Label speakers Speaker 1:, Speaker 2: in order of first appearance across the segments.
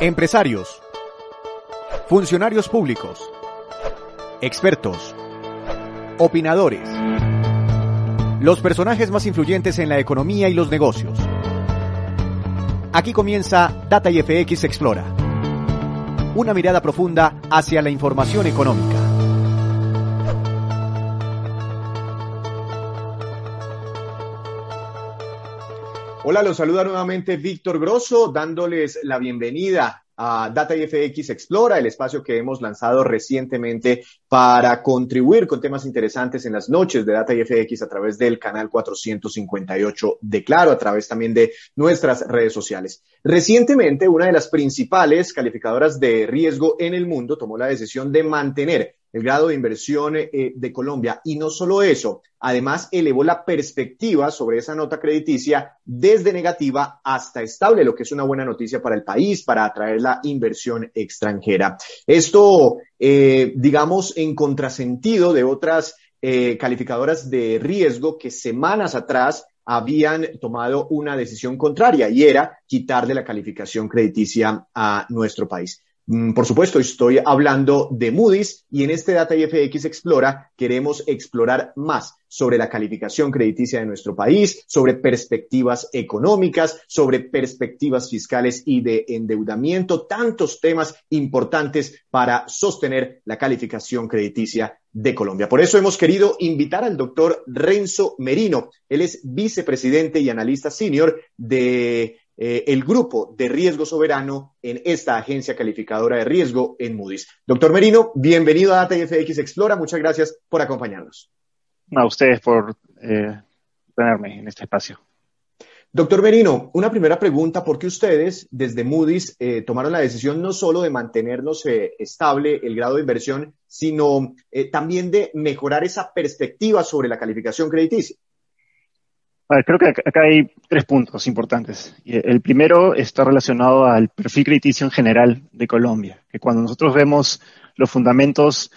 Speaker 1: Empresarios, funcionarios públicos, expertos, opinadores, los personajes más influyentes en la economía y los negocios. Aquí comienza Data IFX Explora, una mirada profunda hacia la información económica. Hola, los saluda nuevamente Víctor Grosso, dándoles la bienvenida a Data IFX Explora, el espacio que hemos lanzado recientemente para contribuir con temas interesantes en las noches de Data IFX a través del canal 458 de Claro, a través también de nuestras redes sociales. Recientemente, una de las principales calificadoras de riesgo en el mundo tomó la decisión de mantener el grado de inversión eh, de Colombia. Y no solo eso, además elevó la perspectiva sobre esa nota crediticia desde negativa hasta estable, lo que es una buena noticia para el país, para atraer la inversión extranjera. Esto, eh, digamos, en contrasentido de otras eh, calificadoras de riesgo que semanas atrás habían tomado una decisión contraria y era quitarle la calificación crediticia a nuestro país. Mm, por supuesto, estoy hablando de Moody's y en este Data IFX Explora queremos explorar más sobre la calificación crediticia de nuestro país, sobre perspectivas económicas, sobre perspectivas fiscales y de endeudamiento, tantos temas importantes para sostener la calificación crediticia de Colombia. Por eso hemos querido invitar al doctor Renzo Merino. Él es vicepresidente y analista senior de eh, el grupo de riesgo soberano en esta agencia calificadora de riesgo en Moody's. Doctor Merino, bienvenido a Data FX Explora. Muchas gracias por acompañarnos.
Speaker 2: A ustedes por eh, tenerme en este espacio.
Speaker 1: Doctor Merino, una primera pregunta, ¿por qué ustedes desde Moody's eh, tomaron la decisión no solo de mantenernos estable el grado de inversión, sino también de mejorar esa perspectiva sobre la calificación crediticia?
Speaker 2: Creo que acá hay tres puntos importantes. El primero está relacionado al perfil crediticio en general de Colombia, que cuando nosotros vemos los fundamentos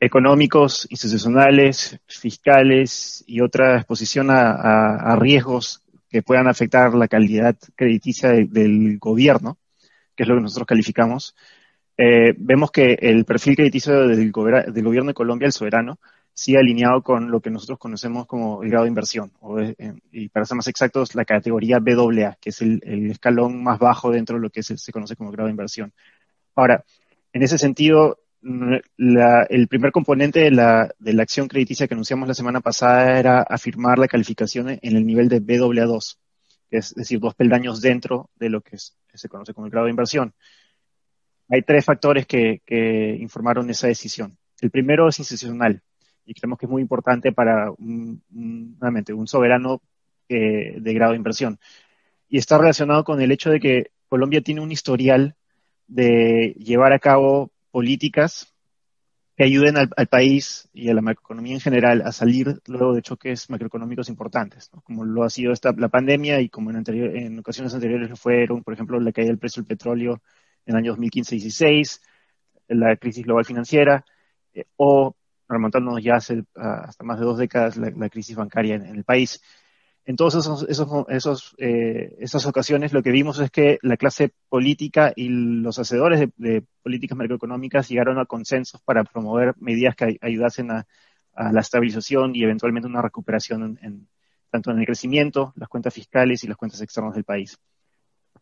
Speaker 2: económicos, institucionales, fiscales y otra exposición a, riesgos que puedan afectar la calidad crediticia del gobierno, que es lo que nosotros calificamos, eh, vemos que el perfil crediticio del, del gobierno de Colombia, el soberano, sí alineado con lo que nosotros conocemos como el grado de inversión, eh, y para ser más exactos, la categoría BAA, que es el, escalón más bajo dentro de lo que se, conoce como grado de inversión. Ahora, en ese sentido, el primer componente de la, de la acción crediticia que anunciamos la semana pasada era afirmar la calificación en el nivel de BAA2, es decir, dos peldaños dentro de lo que se conoce como el grado de inversión. Hay tres factores que, que informaron esa decisión. El primero es institucional y creemos que es muy importante para un, nuevamente, un soberano eh, de grado de inversión. Y está relacionado con el hecho de que Colombia tiene un historial de llevar a cabo políticas que ayuden al, país y a la macroeconomía en general a salir luego de choques macroeconómicos importantes, como lo ha sido esta, la pandemia y como en, anterior, en ocasiones anteriores fueron, por ejemplo, la caída del precio del petróleo en el año 2015-16, la crisis global financiera, eh, o remontándonos ya hace hasta más de dos décadas la, crisis bancaria en, el país. En todas esos, esos, eh, esas ocasiones lo que vimos es que la clase política y los hacedores de, políticas macroeconómicas llegaron a consensos para promover medidas que ayudasen a, la estabilización y eventualmente una recuperación en, tanto en el crecimiento, las cuentas fiscales y las cuentas externas del país.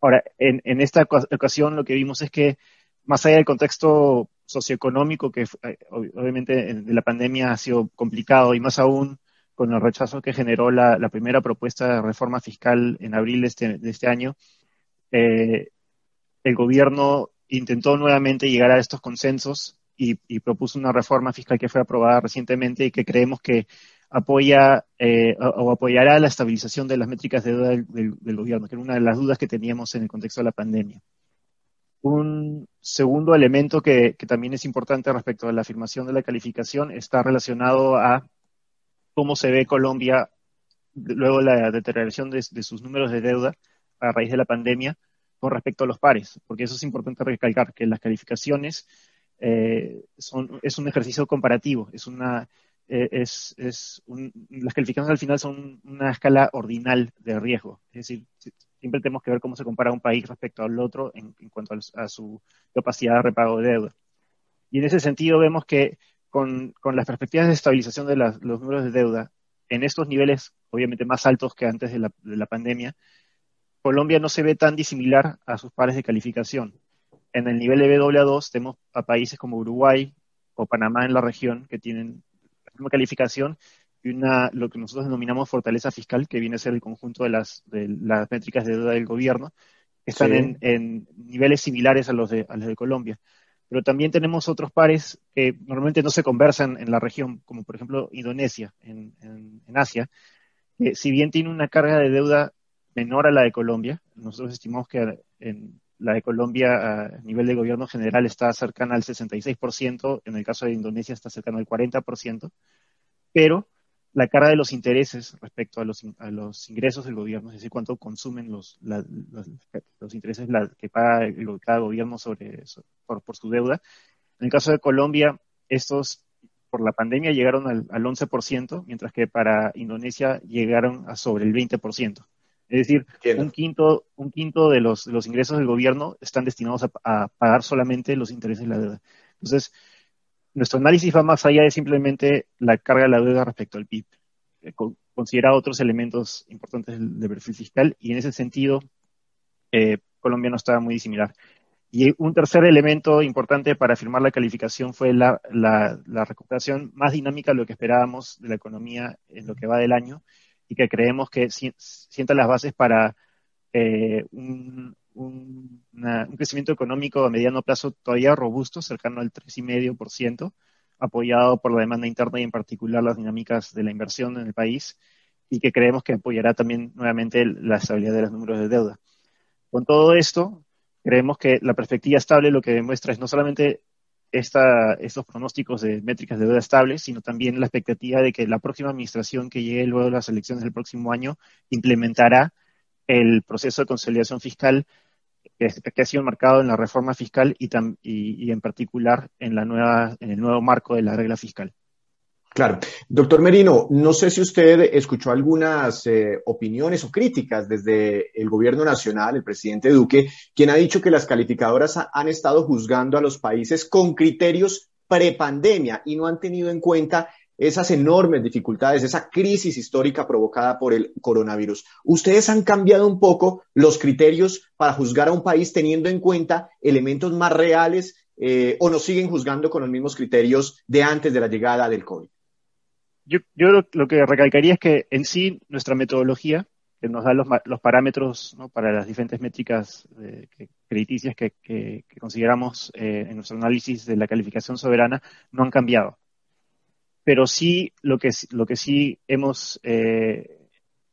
Speaker 2: Ahora, en, en esta ocasión lo que vimos es que más allá del contexto socioeconómico que eh, obviamente de la pandemia ha sido complicado y más aún con el rechazo que generó la, primera propuesta de reforma fiscal en abril de este, este año, eh, el gobierno intentó nuevamente llegar a estos consensos y, propuso una reforma fiscal que fue aprobada recientemente y que creemos que apoya eh, o, apoyará la estabilización de las métricas de deuda del, del, gobierno, que era una de las dudas que teníamos en el contexto de la pandemia. Un segundo elemento que, también es importante respecto a la afirmación de la calificación está relacionado a cómo se ve Colombia luego la deterioración de, sus números de deuda a raíz de la pandemia con respecto a los pares, porque eso es importante recalcar, que las calificaciones eh, son, es un ejercicio comparativo, es una, eh, es, es las calificaciones al final son una escala ordinal de riesgo, es decir, siempre tenemos que ver cómo se compara un país respecto al otro en, cuanto a, su capacidad de repago de deuda. Y en ese sentido vemos que con, las perspectivas de estabilización de los números de deuda en estos niveles obviamente más altos que antes de la, pandemia, Colombia no se ve tan disimilar a sus pares de calificación. En el nivel de BAA2 tenemos a países como Uruguay o Panamá en la región que tienen la misma calificación y una, lo que nosotros denominamos fortaleza fiscal, que viene a ser el conjunto de las, de las métricas de deuda del gobierno, que están en, niveles similares a los, de, a los de Colombia. Pero también tenemos otros pares que normalmente no se conversan en la región, como por ejemplo Indonesia, en, en Asia, que si bien tiene una carga de deuda menor a la de Colombia, nosotros estimamos que en la de Colombia a nivel de gobierno general está cercana al 66%, en el caso de Indonesia está cercano al 40%, pero la carga de los intereses respecto a los, a los ingresos del gobierno, es decir, cuánto consumen los, los, intereses que paga cada gobierno sobre, por, por, su deuda. En el caso de Colombia, estos por la pandemia llegaron al, al 11%, mientras que para Indonesia llegaron a sobre el 20%. Es decir, un quinto, un quinto de los, los ingresos del gobierno están destinados a, a, pagar solamente los intereses de la deuda. Entonces, nuestro análisis va más allá de simplemente la carga de la deuda respecto al PIB. Considera otros elementos importantes del, perfil fiscal y en ese sentido eh, Colombia no estaba muy similar. Y un tercer elemento importante para firmar la calificación fue la, recuperación más dinámica de lo que esperábamos de la economía en lo que va del año y que creemos que sienta las bases para eh, un, un, crecimiento económico a mediano plazo todavía robusto, cercano al 3,5%, apoyado por la demanda interna y en particular las dinámicas de la inversión en el país, y que creemos que apoyará también nuevamente la estabilidad de los números de deuda. Con todo esto, creemos que la perspectiva estable lo que demuestra es no solamente esta, estos pronósticos de métricas de deuda estables, sino también la expectativa de que la próxima administración que llegue luego de las elecciones del próximo año implementará el proceso de consolidación fiscal que, ha sido marcado en la reforma fiscal y, en particular en, la nueva, en el nuevo marco de la regla fiscal.
Speaker 1: Claro. Doctor Merino, no sé si usted escuchó algunas eh, opiniones o críticas desde el gobierno nacional, el presidente Duque, quien ha dicho que las calificadoras han estado juzgando a los países con criterios prepandemia y no han tenido en cuenta esas enormes dificultades, esa crisis histórica provocada por el coronavirus. ¿Ustedes han cambiado un poco los criterios para juzgar a un país teniendo en cuenta elementos más reales eh, o nos siguen juzgando con los mismos criterios de antes de la llegada del COVID?
Speaker 2: Yo, lo, que recalcaría es que en sí nuestra metodología, que nos da los, parámetros para las diferentes métricas eh, crediticias que, consideramos eh, en nuestro análisis de la calificación soberana, no han cambiado pero sí lo que, lo que sí hemos eh,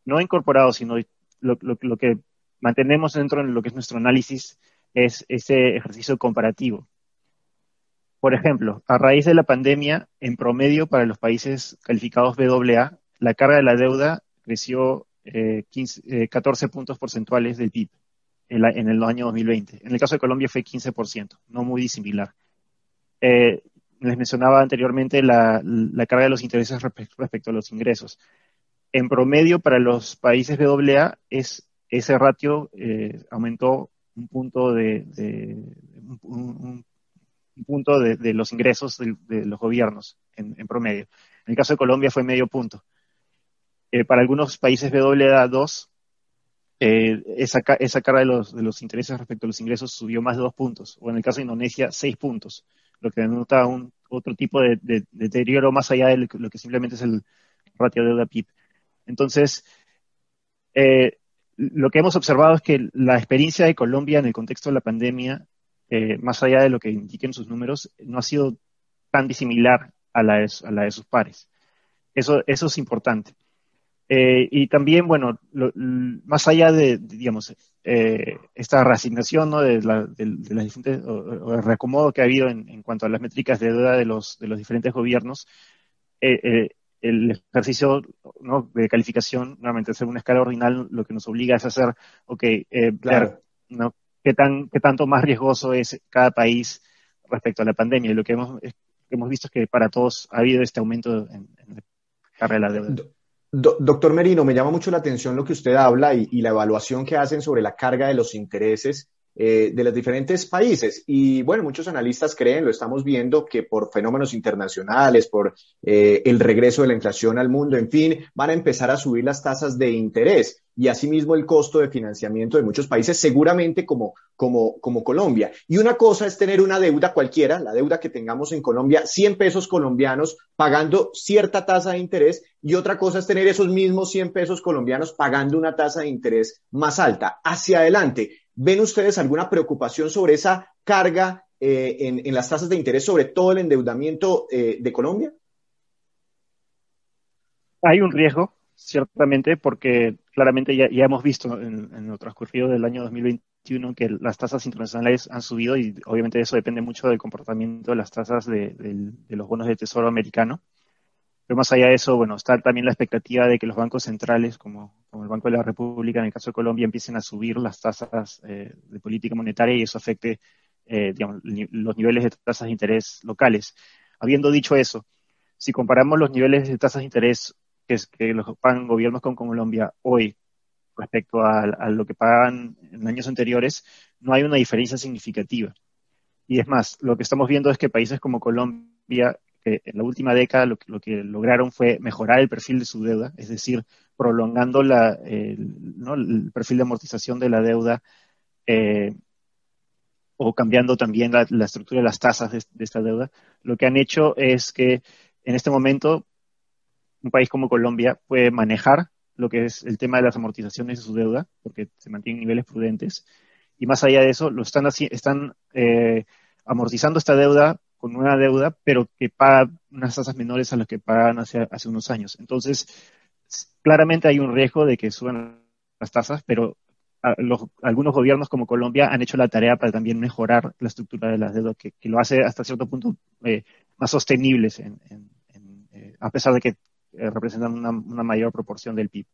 Speaker 2: no incorporado, sino lo, que mantenemos dentro de lo que es nuestro análisis es ese ejercicio comparativo. Por ejemplo, a raíz de la pandemia, en promedio para los países calificados BAA, la carga de la deuda creció 14 eh, eh, puntos porcentuales del PIB en, en, el año 2020. En el caso de Colombia fue 15%, no muy disimilar. Eh, les mencionaba anteriormente la, carga de los intereses respecto a los ingresos. En promedio, para los países BAA, es, ese ratio eh, aumentó un punto de, un, punto de, los ingresos de, los gobiernos en, promedio. En el caso de Colombia fue medio punto. Eh, para algunos países BAA2, eh, esa, esa carga de los, de los intereses respecto a los ingresos subió más de dos puntos, o en el caso de Indonesia, seis puntos lo que denota un otro tipo de, deterioro más allá de lo que simplemente es el ratio de deuda PIB. Entonces, eh, lo que hemos observado es que la experiencia de Colombia en el contexto de la pandemia, eh, más allá de lo que indiquen sus números, no ha sido tan disimilar a la de, sus pares. Eso es importante. Eh, y también, bueno, más allá de, digamos, eh, esta reasignación ¿no? de, la, de, las diferentes, o, el reacomodo que ha habido en, en, cuanto a las métricas de deuda de los, de los diferentes gobiernos, eh, el ejercicio ¿no? de calificación, nuevamente, hacer una escala ordinal, lo que nos obliga es hacer, ok, claro. ¿no? ¿Qué, tan, ¿Qué tanto más riesgoso es cada país respecto a la pandemia? Y lo que hemos, hemos visto es que para todos ha habido este aumento en, en la carrera de deuda
Speaker 1: doctor Merino, me llama mucho la atención lo que usted habla y, la evaluación que hacen sobre la carga de los intereses eh, de los diferentes países. Y bueno, muchos analistas creen, lo estamos viendo, que por fenómenos internacionales, por eh, el regreso de la inflación al mundo, en fin, van a empezar a subir las tasas de interés y asimismo el costo de financiamiento de muchos países, seguramente como, como, como Colombia. Y una cosa es tener una deuda cualquiera, la deuda que tengamos en Colombia, 100 pesos colombianos pagando cierta tasa de interés, y otra cosa es tener esos mismos 100 pesos colombianos pagando una tasa de interés más alta. Hacia adelante, ¿Ven ustedes alguna preocupación sobre esa carga eh, en, las tasas de interés, sobre todo el endeudamiento eh, de Colombia?
Speaker 2: Hay un riesgo, ciertamente, porque claramente ya, hemos visto en, en, lo transcurrido del año 2021 que las tasas internacionales han subido y obviamente eso depende mucho del comportamiento de las tasas de los bonos de tesoro americano. Pero más allá de eso, bueno, está también la expectativa de que los bancos centrales, como, como el Banco de la República, en el caso de Colombia, empiecen a subir las tasas eh, de política monetaria y eso afecte eh, digamos, los niveles de tasas de interés locales. Habiendo dicho eso, si comparamos los niveles de tasas de interés que, los pagan gobiernos con Colombia hoy respecto a, a, lo que pagan en años anteriores, no hay una diferencia significativa. Y es más, lo que estamos viendo es que países como Colombia en la última década lo, que lograron fue mejorar el perfil de su deuda, es decir, prolongando el, perfil de amortización de la deuda eh, o cambiando también la, estructura de las tasas de, esta deuda. Lo que han hecho es que en este momento un país como Colombia puede manejar lo que es el tema de las amortizaciones de su deuda, porque se mantienen niveles prudentes, y más allá de eso, lo están, están eh, amortizando esta deuda con una deuda, pero que paga unas tasas menores a las que pagaban hace, hace unos años. Entonces, claramente hay un riesgo de que suban las tasas, pero algunos gobiernos como Colombia han hecho la tarea para también mejorar la estructura de las deudas, que, lo hace hasta cierto punto eh, más sostenibles, en, eh, a pesar de que eh, representan una mayor proporción del PIB.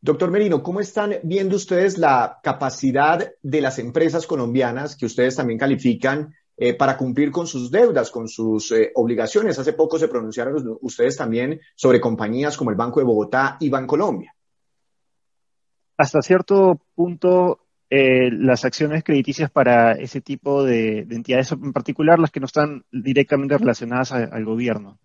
Speaker 1: Doctor Merino, ¿cómo están viendo ustedes la capacidad de las empresas colombianas que ustedes también califican eh, para cumplir con sus deudas, con sus eh, obligaciones. Hace poco se pronunciaron ustedes también sobre compañías como el Banco de Bogotá y Bancolombia.
Speaker 2: Hasta cierto punto, eh, las acciones crediticias para ese tipo de, entidades, en particular las que no están directamente relacionadas al gobierno,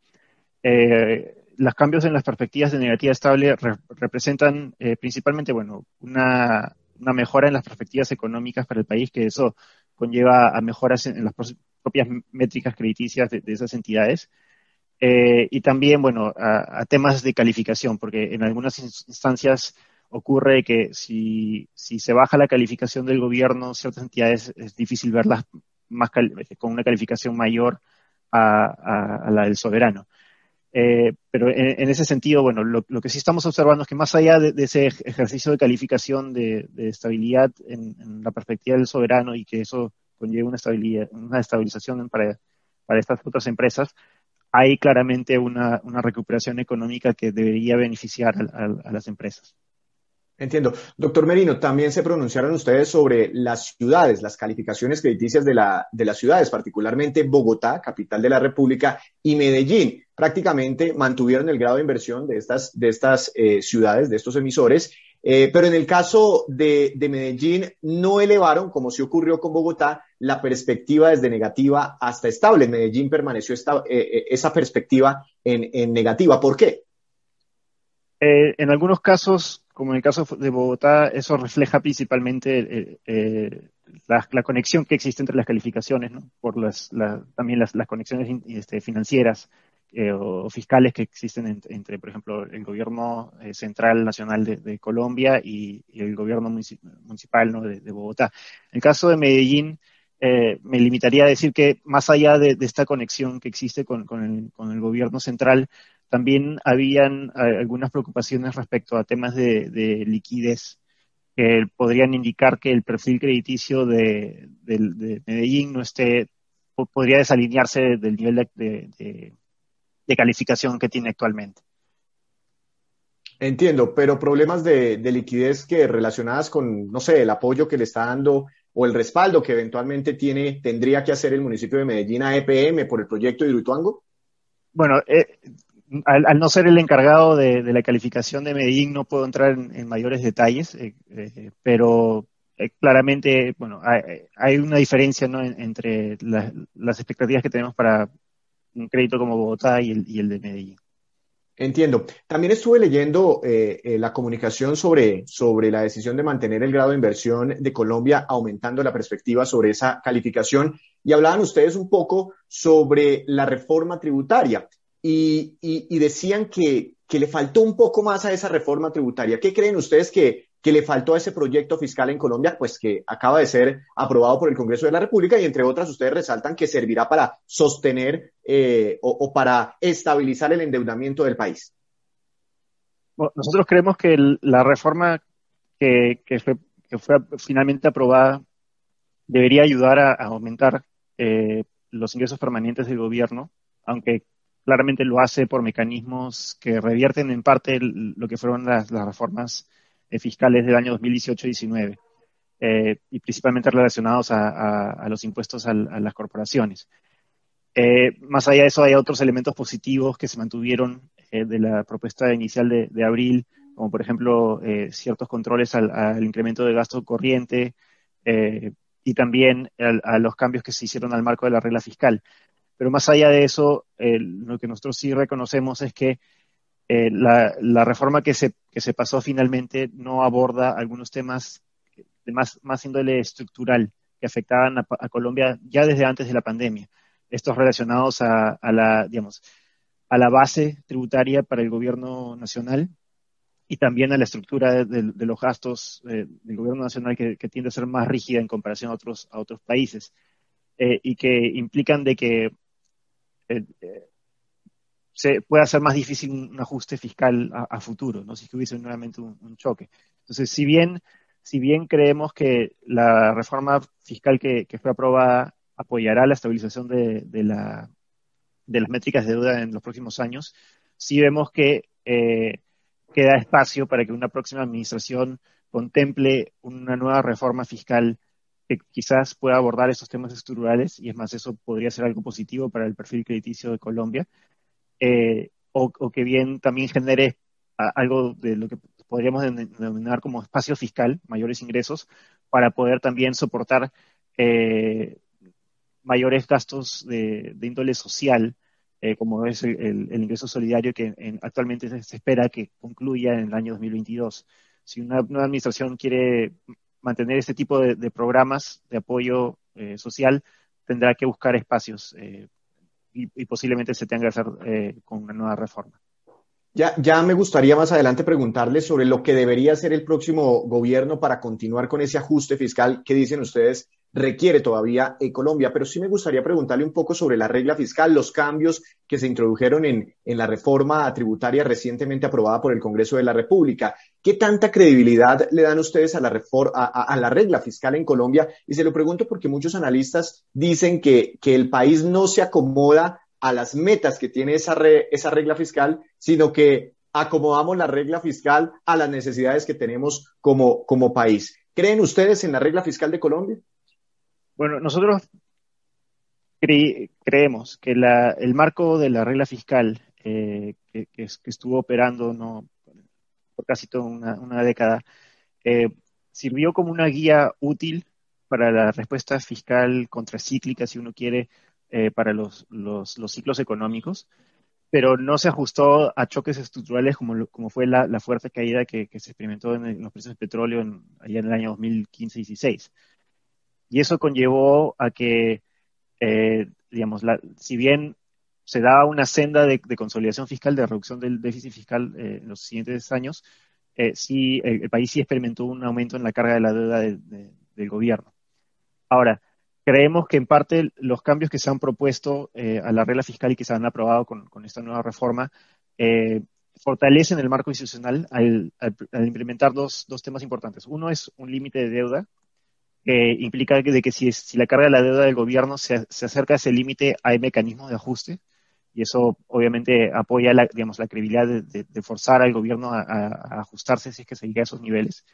Speaker 2: los cambios en las perspectivas de negativa estable representan principalmente, bueno, una, una mejora en las perspectivas económicas para el país, que eso conlleva a mejoras en, las propias métricas crediticias de, esas entidades. Eh, y también, bueno, a, temas de calificación, porque en algunas instancias ocurre que si, si se baja la calificación del gobierno, ciertas entidades es difícil verlas más con una calificación mayor a, la del soberano. Eh, pero en, ese sentido, bueno, lo, que sí estamos observando es que más allá de, ese ejercicio de calificación de, estabilidad en, la perspectiva del soberano y que eso conlleva una, estabilidad, una estabilización para, para estas otras empresas, hay claramente una, recuperación económica que debería beneficiar a las empresas.
Speaker 1: Entiendo. Doctor Merino, también se pronunciaron ustedes sobre las ciudades, las calificaciones crediticias de, la, de las ciudades, particularmente Bogotá, capital de la República, y Medellín. Prácticamente mantuvieron el grado de inversión de estas, de estas eh, ciudades, de estos emisores, eh, pero en el caso de, Medellín no elevaron, como sí ocurrió con Bogotá, la perspectiva desde negativa hasta estable. Medellín permaneció esta, eh, esa perspectiva en, en negativa. ¿Por qué?
Speaker 2: En algunos casos como en el caso de Bogotá, eso refleja principalmente eh, eh, la, conexión que existe entre las calificaciones, ¿no? por las, también las, conexiones este, financieras eh, o, fiscales que existen entre, por ejemplo, el gobierno central nacional de, Colombia y, el gobierno municipal de, Bogotá. En el caso de Medellín, me limitaría a decir que más allá de, esta conexión que existe con el gobierno central, también habían algunas preocupaciones respecto a temas de, liquidez que podrían indicar que el perfil crediticio de, Medellín no esté, podría desalinearse del nivel de, calificación que tiene actualmente.
Speaker 1: Entiendo, pero problemas de, liquidez que relacionadas con, no sé, el apoyo que le está dando o el respaldo que eventualmente tiene, tendría que hacer el municipio de Medellín a EPM por el proyecto de Hidroituango?
Speaker 2: Bueno, eh, al, no ser el encargado de, la calificación de Medellín, no puedo entrar en, mayores detalles, eh, eh, pero eh, claramente, bueno, hay, una diferencia entre las expectativas que tenemos para un crédito como Bogotá y el, de Medellín.
Speaker 1: Entiendo. También estuve leyendo la comunicación sobre, sobre la decisión de mantener el grado de inversión de Colombia, aumentando la perspectiva sobre esa calificación. Y hablaban ustedes un poco sobre la reforma tributaria y, decían que, le faltó un poco más a esa reforma tributaria. ¿Qué creen ustedes que, le faltó a ese proyecto fiscal en Colombia? Pues que acaba de ser aprobado por el Congreso de la República y entre otras ustedes resaltan que servirá para sostener eh, o, para estabilizar el endeudamiento del país.
Speaker 2: nosotros creemos que la reforma que, fue, finalmente aprobada debería ayudar a, aumentar eh, los ingresos permanentes del gobierno, aunque claramente lo hace por mecanismos que revierten en parte lo que fueron las, reformas eh, fiscales del año 2018-19 eh, y principalmente relacionados a, los impuestos a, las corporaciones. Eh, más allá de eso, hay otros elementos positivos que se mantuvieron de la propuesta inicial de, abril, como por ejemplo ciertos controles al, incremento de gasto corriente y también a los cambios que se hicieron al marco de la regla fiscal. Pero más allá de eso, lo que nosotros sí reconocemos es que eh, la, reforma que se, que se pasó finalmente no aborda algunos temas de más, más índole estructural que afectaban a, Colombia ya desde antes de la pandemia. Estos relacionados a, la, digamos, a la base tributaria para el gobierno nacional y también a la estructura de, los gastos eh, del gobierno nacional que, tiende a ser más rígida en comparación a otros, a otros países eh, y que implican de que eh, se puede hacer más difícil un, ajuste fiscal a, futuro, ¿no? si hubiese nuevamente un, choque. Entonces, si bien, creemos que la reforma fiscal que, fue aprobada apoyará la estabilización de las métricas de deuda en los próximos años, sí vemos que eh, queda espacio para que una próxima administración contemple una nueva reforma fiscal que quizás pueda abordar esos temas estructurales, y es más, eso podría ser algo positivo para el perfil crediticio de Colombia, eh, o, que bien también genere algo de lo que podríamos denominar como espacio fiscal, mayores ingresos, para poder también soportar eh, mayores gastos de, índole social, eh, como es el, ingreso solidario que actualmente se espera que concluya en el año 2022. Si una administración quiere mantener este tipo de, programas de apoyo eh, social, tendrá que buscar espacios eh, y, posiblemente se tenga que hacer eh, con una nueva reforma.
Speaker 1: Ya, ya me gustaría más adelante preguntarle sobre lo que debería hacer el próximo gobierno para continuar con ese ajuste fiscal que dicen ustedes requiere todavía en Colombia. Pero sí me gustaría preguntarle un poco sobre la regla fiscal, los cambios que se introdujeron en, en la reforma tributaria recientemente aprobada por el Congreso de la República. ¿Qué tanta credibilidad le dan ustedes a la, a, la regla fiscal en Colombia? Y se lo pregunto porque muchos analistas dicen que, que el país no se acomoda a las metas que tiene esa, esa regla fiscal, sino que acomodamos la regla fiscal a las necesidades que tenemos como, como país. ¿Creen ustedes en la regla fiscal de Colombia?
Speaker 2: Bueno, nosotros creemos que el marco de la regla fiscal eh, que, estuvo operando por casi toda una, década eh, sirvió como una guía útil para la respuesta fiscal contracíclica, si uno quiere, eh, para los, ciclos económicos, pero no se ajustó a choques estructurales como, como fue la, fuerte caída que, se experimentó en, los precios del petróleo allá en el año 2015-16. Y eso conllevó a que, eh, digamos, si bien se daba una senda de, consolidación fiscal, de reducción del déficit fiscal eh, en los siguientes años, eh, el, país sí experimentó un aumento en la carga de la deuda del gobierno. Ahora, creemos que en parte los cambios que se han propuesto a la regla fiscal y que se han aprobado con, esta nueva reforma eh, fortalecen el marco institucional al, implementar dos, dos, temas importantes. Uno es un límite de deuda, que implica de que si, la carga de la deuda del gobierno se, se acerca a ese límite, hay mecanismos de ajuste, y eso obviamente apoya la, digamos, la credibilidad de, forzar al gobierno a, ajustarse si es que se llega a esos niveles.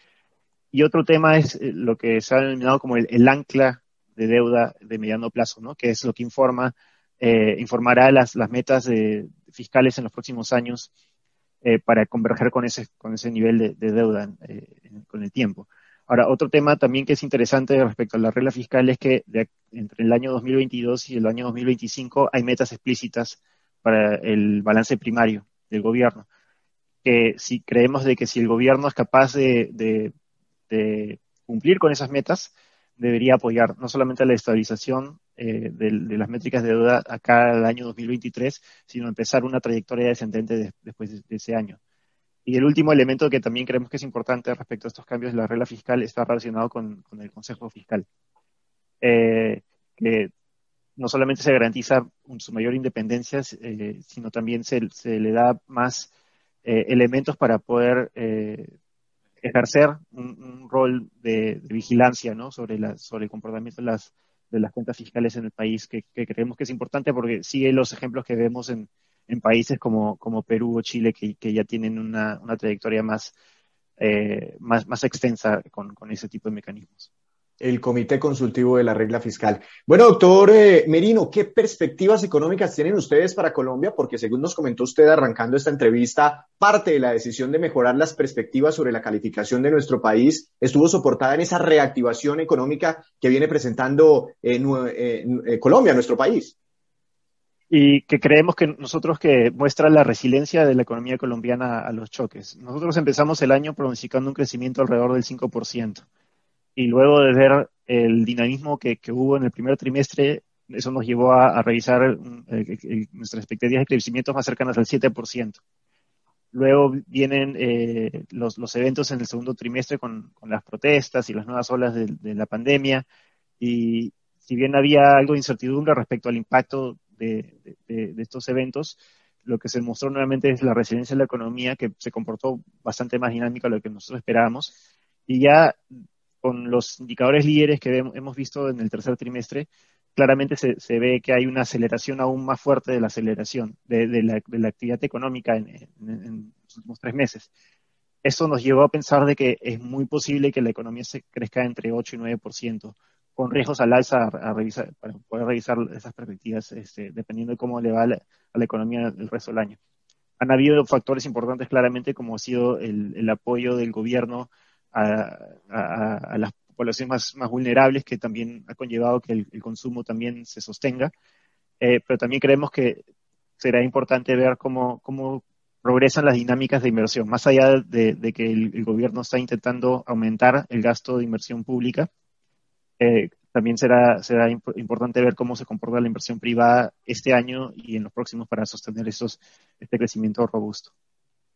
Speaker 2: Y otro tema es eh, lo que se ha denominado como el, ancla de deuda de mediano plazo, ¿no? que es lo que informa, eh, informará las, metas de, fiscales en los próximos años eh, para converger con ese, con ese nivel de, deuda con el tiempo. Ahora, otro tema también que es interesante respecto a la regla fiscal es que entre el año 2022 y el año 2025 hay metas explícitas para el balance primario del gobierno. Que si creemos de que si el gobierno es capaz de, cumplir con esas metas, debería apoyar no solamente la estabilización eh, de, las métricas de deuda acá al año 2023, sino empezar una trayectoria descendente después de, ese año. Y el último elemento que también creemos que es importante respecto a estos cambios de la regla fiscal está relacionado con, el Consejo Fiscal. Eh, que no solamente se garantiza su mayor independencia, eh, sino también se, le da más eh, elementos para poder eh, ejercer un, rol de, vigilancia ¿no? sobre, la, sobre el comportamiento de las, de las cuentas fiscales en el país, que, creemos que es importante porque sigue los ejemplos que vemos en, en países como, Perú o Chile, que, ya tienen una, trayectoria más, más, más extensa con, ese tipo de mecanismos
Speaker 1: el Comité Consultivo de la Regla Fiscal. Bueno, doctor eh, Merino, ¿qué perspectivas económicas tienen ustedes para Colombia? Porque según nos comentó usted arrancando esta entrevista, parte de la decisión de mejorar las perspectivas sobre la calificación de nuestro país estuvo soportada en esa reactivación económica que viene presentando eh, Colombia, nuestro país.
Speaker 2: Y que creemos que nosotros que muestra la resiliencia de la economía colombiana a los choques. Nosotros empezamos el año pronosticando un crecimiento alrededor del 5% y luego de ver el dinamismo que, hubo en el primer trimestre, eso nos llevó a, revisar eh, nuestras expectativas de crecimiento más cercanas al 7%. Luego vienen eh, los, los, eventos en el segundo trimestre con, con, las protestas y las nuevas olas de, la pandemia. Y si bien había algo de incertidumbre respecto al impacto de, de, estos eventos, lo que se mostró nuevamente es la resiliencia de la economía, que se comportó bastante más dinámica de lo que nosotros esperábamos. Y ya con los indicadores líderes que hemos visto en el tercer trimestre, claramente se, ve que hay una aceleración aún más fuerte de la aceleración de, la, actividad económica en, los últimos tres meses. Eso nos llevó a pensar de que es muy posible que la economía se crezca entre 8 y 9%, con riesgos al alza a, revisar, para poder revisar esas perspectivas, este, dependiendo de cómo le va a la, economía el resto del año. Han habido factores importantes claramente, como ha sido el apoyo del gobierno a, las poblaciones más, más, vulnerables, que también ha conllevado que el, consumo también se sostenga. Eh, pero también creemos que será importante ver cómo, cómo progresan las dinámicas de inversión, más allá de, que el, gobierno está intentando aumentar el gasto de inversión pública. Eh, también será, será importante ver cómo se comporta la inversión privada este año y en los próximos para sostener esos, este crecimiento robusto.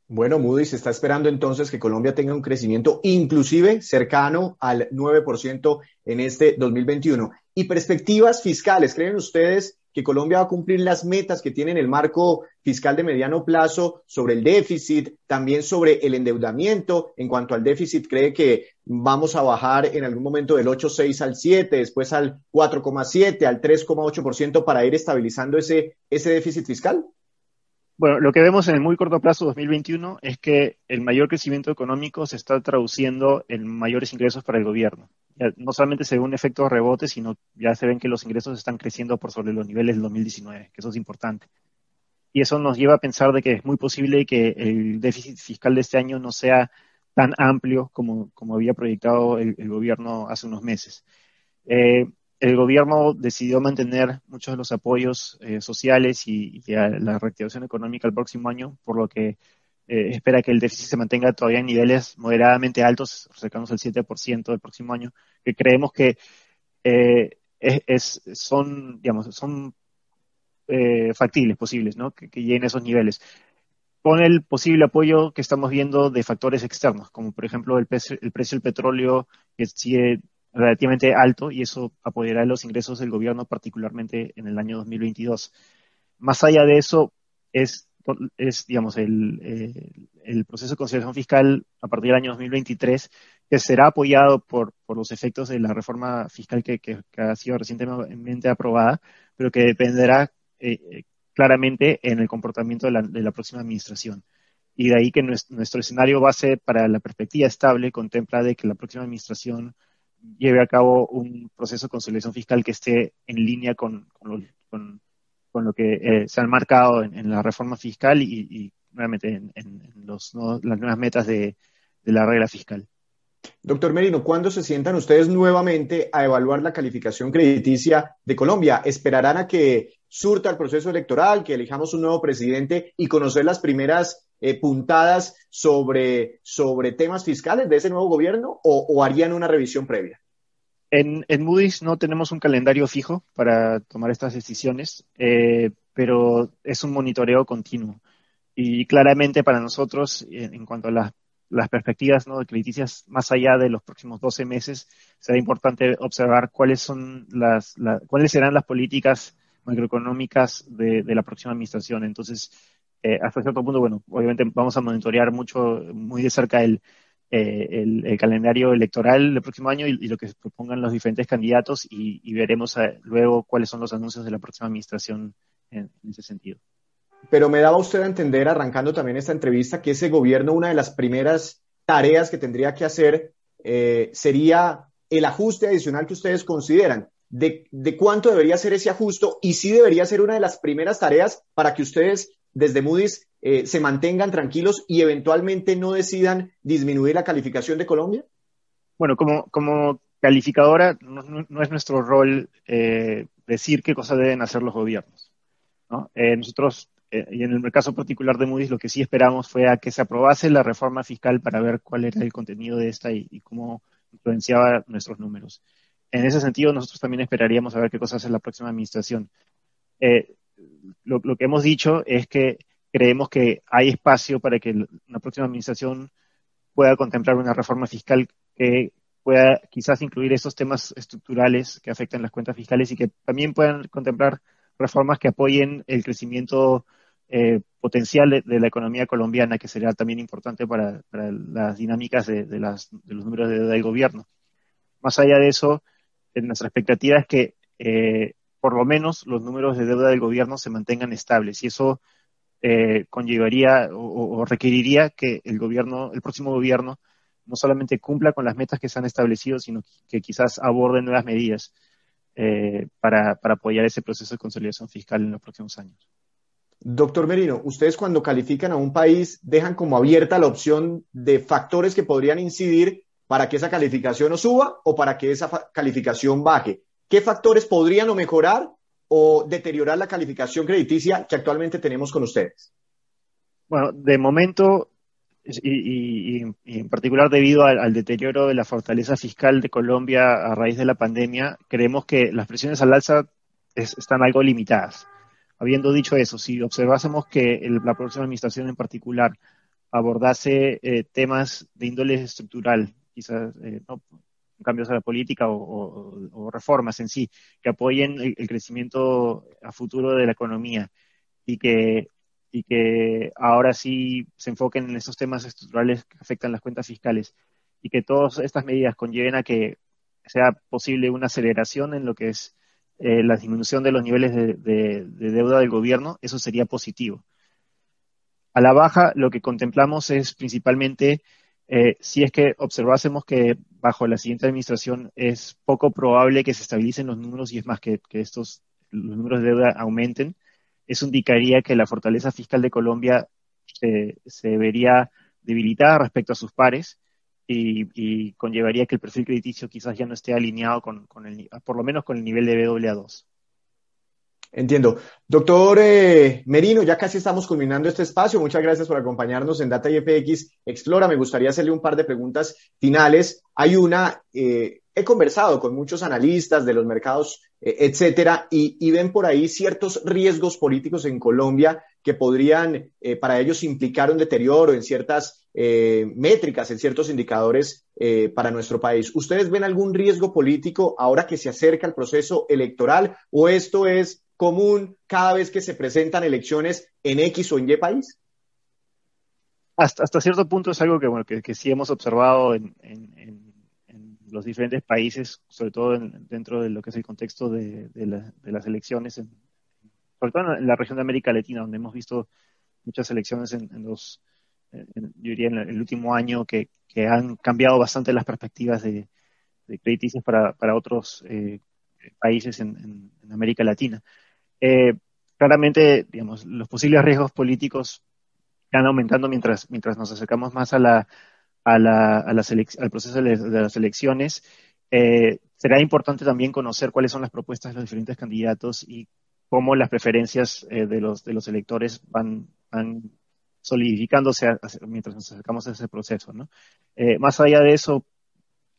Speaker 1: Bueno, Moody's está esperando entonces que Colombia tenga un crecimiento inclusive cercano al 9% en este 2021. Y perspectivas fiscales, ¿creen ustedes que Colombia va a cumplir las metas que tiene en el marco fiscal de mediano plazo sobre el déficit, también sobre el endeudamiento? En cuanto al déficit, ¿cree que vamos a bajar en algún momento del 8,6 al 7, después al 4,7, al 3,8% para ir estabilizando ese, ese déficit fiscal?
Speaker 2: Bueno, lo que vemos en el muy corto plazo 2021 es que el mayor crecimiento económico se está traduciendo en mayores ingresos para el gobierno. no solamente se ve un efecto rebote, sino ya se ven que los ingresos están creciendo por sobre los niveles del 2019, que eso es importante. Y eso nos lleva a pensar de que es muy posible que el déficit fiscal de este año no sea tan amplio como, había proyectado el, gobierno hace unos meses. Eh, el gobierno decidió mantener muchos de los apoyos eh, sociales y, la reactivación económica el próximo año, por lo que eh, espera que el déficit se mantenga todavía en niveles moderadamente altos, cercanos al 7% del próximo año, que creemos que eh, es, son, digamos, son factibles, posibles, ¿no? Que, que lleguen a esos niveles con el posible apoyo que estamos viendo de factores externos, como por ejemplo el, el precio del petróleo que sigue relativamente alto y eso apoyará los ingresos del gobierno, particularmente en el año 2022. Más allá de eso, es es, digamos, el, eh, el proceso de conciliación fiscal a partir del año 2023, que será apoyado por, por los efectos de la reforma fiscal que, que, ha sido recientemente aprobada, pero que dependerá eh, claramente en el comportamiento de la, de la, próxima administración. Y de ahí que nuestro, nuestro, escenario base para la perspectiva estable contempla de que la próxima administración lleve a cabo un proceso de conciliación fiscal que esté en línea con, lo que eh, se han marcado en, la reforma fiscal y, nuevamente en, los, las nuevas metas de, de la regla fiscal.
Speaker 1: Doctor Merino, ¿cuándo se sientan ustedes nuevamente a evaluar la calificación crediticia de Colombia? ¿Esperarán a que surta el proceso electoral, que elijamos un nuevo presidente y conocer las primeras eh, puntadas sobre, sobre temas fiscales de ese nuevo gobierno o, harían una revisión previa?
Speaker 2: En, en, Moody's no tenemos un calendario fijo para tomar estas decisiones, eh, pero es un monitoreo continuo. Y claramente para nosotros, en, cuanto a las las perspectivas ¿no? de crediticias más allá de los próximos 12 meses, será importante observar cuáles son las, la, cuáles serán las políticas macroeconómicas de, de la próxima administración. Entonces, eh, hasta cierto punto, bueno, obviamente vamos a monitorear mucho, muy de cerca el, eh, el, calendario electoral del próximo año y, lo que propongan los diferentes candidatos y, veremos eh, luego cuáles son los anuncios de la próxima administración en, ese sentido
Speaker 1: pero me daba usted a entender, arrancando también esta entrevista, que ese gobierno, una de las primeras tareas que tendría que hacer sería el ajuste adicional que ustedes consideran. De, de, cuánto debería ser ese ajuste y si debería ser una de las primeras tareas para que ustedes desde Moody's eh, se mantengan tranquilos y eventualmente no decidan disminuir la calificación de Colombia?
Speaker 2: Bueno, como, calificadora no, es nuestro rol eh, decir qué cosas deben hacer los gobiernos. ¿no? Eh, nosotros y en el caso particular de Moody's, lo que sí esperamos fue a que se aprobase la reforma fiscal para ver cuál era el contenido de esta y, cómo influenciaba nuestros números. En ese sentido, nosotros también esperaríamos a ver qué cosa hace la próxima administración. Lo, que hemos dicho es que creemos que hay espacio para que la próxima administración pueda contemplar una reforma fiscal que pueda quizás incluir esos temas estructurales que afectan las cuentas fiscales y que también puedan contemplar reformas que apoyen el crecimiento eh, potencial de, la economía colombiana, que sería también importante para, las dinámicas de, los números de deuda del gobierno. Más allá de eso, nuestra expectativa es que eh, por lo menos los números de deuda del gobierno se mantengan estables y eso eh, conllevaría o, requeriría que el gobierno, el próximo gobierno, no solamente cumpla con las metas que se han establecido, sino que quizás aborde nuevas medidas eh, para, para apoyar ese proceso de consolidación fiscal en los próximos años.
Speaker 1: Doctor Merino, ustedes cuando califican a un país dejan como abierta la opción de factores que podrían incidir para que esa calificación o suba o para que esa calificación baje. ¿Qué factores podrían o mejorar o deteriorar la calificación crediticia que actualmente tenemos con ustedes?
Speaker 2: Bueno, de momento, y, en particular debido al, deterioro de la fortaleza fiscal de Colombia a raíz de la pandemia, creemos que las presiones al alza es, están algo limitadas. Habiendo dicho eso, si observásemos que la próxima administración en particular abordase eh, temas de índole estructural, quizás eh, ¿no? Cambios a la política o, reformas en sí, que apoyen el, crecimiento a futuro de la economía y que, y que ahora sí se enfoquen en esos temas estructurales que afectan las cuentas fiscales y que todas estas medidas conlleven a que sea posible una aceleración en lo que es eh, la disminución de los niveles de, deuda del gobierno, eso sería positivo. A la baja, lo que contemplamos es principalmente eh, si es que observásemos que bajo la siguiente administración es poco probable que se estabilicen los números y es más que, que estos los números de deuda aumenten, eso indicaría que la fortaleza fiscal de Colombia se, vería debilitada respecto a sus pares y, y, conllevaría que el perfil crediticio quizás ya no esté alineado con, con el, por lo menos con el nivel de BAA2.
Speaker 1: Entiendo. Doctor eh, Merino, ya casi estamos culminando este espacio. Muchas gracias por acompañarnos en Data IFX Explora. Me gustaría hacerle un par de preguntas finales. Hay una, eh, he conversado con muchos analistas de los mercados, eh, etcétera, y, y, ven por ahí ciertos riesgos políticos en Colombia que podrían eh, para ellos implicar un deterioro en ciertas eh, métricas, en ciertos indicadores eh, para nuestro país. ¿Ustedes ven algún riesgo político ahora que se acerca el proceso electoral o esto es común cada vez que se presentan elecciones en X o en Y país?
Speaker 2: Hasta, cierto punto es algo que, bueno, que, sí hemos observado en, en, los diferentes países, sobre todo dentro de lo que es el contexto de, las elecciones, sobre todo en la región de América Latina, donde hemos visto muchas elecciones en, los, yo diría, en el último año que, han cambiado bastante las perspectivas de, de para, otros eh, países en, América Latina. Eh, claramente, digamos, los posibles riesgos políticos están aumentando mientras, mientras nos acercamos más a la, a la, a la al proceso de, las elecciones. Eh, será importante también conocer cuáles son las propuestas de los diferentes candidatos y cómo las preferencias eh, de, los, de los electores van, van solidificándose mientras nos acercamos a ese proceso. ¿no? Eh, más allá de eso,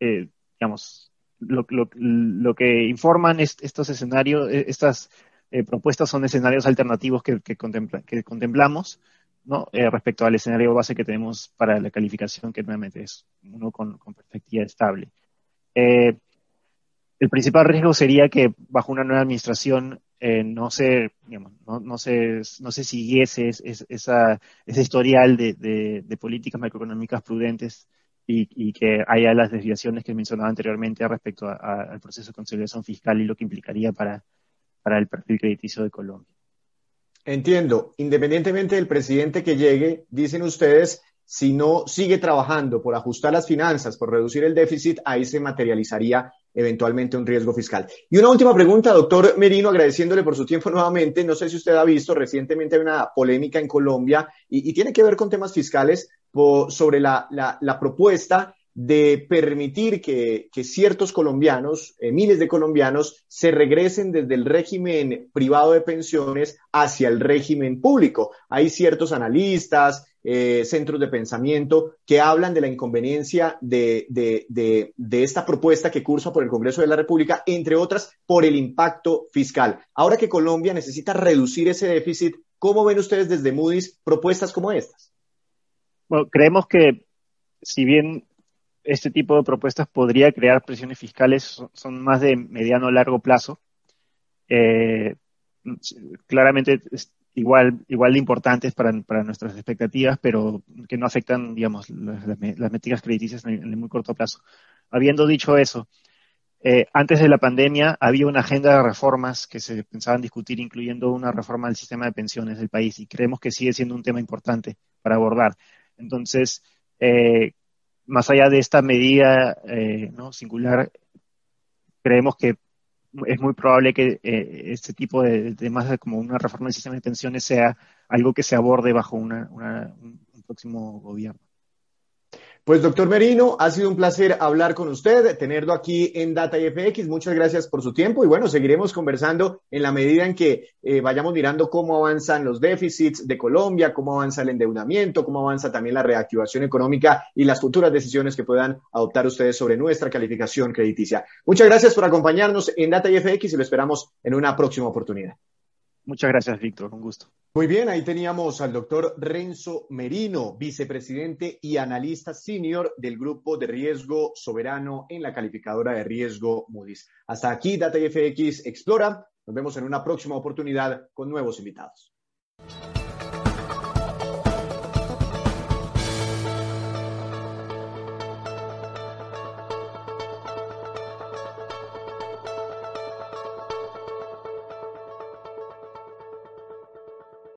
Speaker 2: digamos, lo, lo, lo que informan es, estos escenarios, eh, estas eh, propuestas son escenarios alternativos que, que, contempla, que contemplamos, ¿no? Eh, respecto al escenario base que tenemos para la calificación, que nuevamente es uno con, con perspectiva estable. Eh, el principal riesgo sería que bajo una nueva administración eh, no se, digamos, no, no, se, no se siguiese es, es, esa, ese historial de, de, de políticas macroeconómicas prudentes y, y, que haya las desviaciones que mencionaba anteriormente respecto a, a, al proceso de conciliación fiscal y lo que implicaría para, para el perfil crediticio de Colombia.
Speaker 1: Entiendo. Independientemente del presidente que llegue, dicen ustedes, si no sigue trabajando por ajustar las finanzas, por reducir el déficit, ahí se materializaría eventualmente un riesgo fiscal. Y una última pregunta, doctor Merino, agradeciéndole por su tiempo nuevamente. No sé si usted ha visto recientemente una polémica en Colombia y, tiene que ver con temas fiscales sobre la, propuesta de permitir que, que ciertos colombianos, eh, miles de colombianos, se regresen desde el régimen privado de pensiones hacia el régimen público. Hay ciertos analistas, eh, centros de pensamiento que hablan de la inconveniencia de, de, de, de, esta propuesta que cursa por el Congreso de la República, entre otras, por el impacto fiscal. Ahora que Colombia necesita reducir ese déficit, ¿cómo ven ustedes desde Moody's propuestas como estas?
Speaker 2: Bueno, creemos que si bien este tipo de propuestas podría crear presiones fiscales, son, más de mediano o largo plazo. Eh, claramente igual, igual de importantes para, nuestras expectativas, pero que no afectan, digamos, las, las métricas crediticias en, en, muy corto plazo. Habiendo dicho eso, eh, antes de la pandemia había una agenda de reformas que se pensaban discutir, incluyendo una reforma del sistema de pensiones del país, y creemos que sigue siendo un tema importante para abordar. Entonces, eh, más allá de esta medida eh, ¿no? singular, creemos que es muy probable que eh, este tipo de temas como una reforma del sistema de pensiones sea algo que se aborde bajo una, una, un, un próximo gobierno.
Speaker 1: Pues doctor Merino, ha sido un placer hablar con usted, tenerlo aquí en Data IFX. Muchas gracias por su tiempo y bueno, seguiremos conversando en la medida en que eh, vayamos mirando cómo avanzan los déficits de Colombia, cómo avanza el endeudamiento, cómo avanza también la reactivación económica y las futuras decisiones que puedan adoptar ustedes sobre nuestra calificación crediticia. Muchas gracias por acompañarnos en Data IFX y lo esperamos en una próxima oportunidad.
Speaker 2: Muchas gracias, Víctor. Un gusto.
Speaker 1: Muy bien, ahí teníamos al doctor Renzo Merino, vicepresidente y analista senior del grupo de riesgo soberano en la calificadora de riesgo Moody's. Hasta aquí, DataFX Explora. Nos vemos en una próxima oportunidad con nuevos invitados.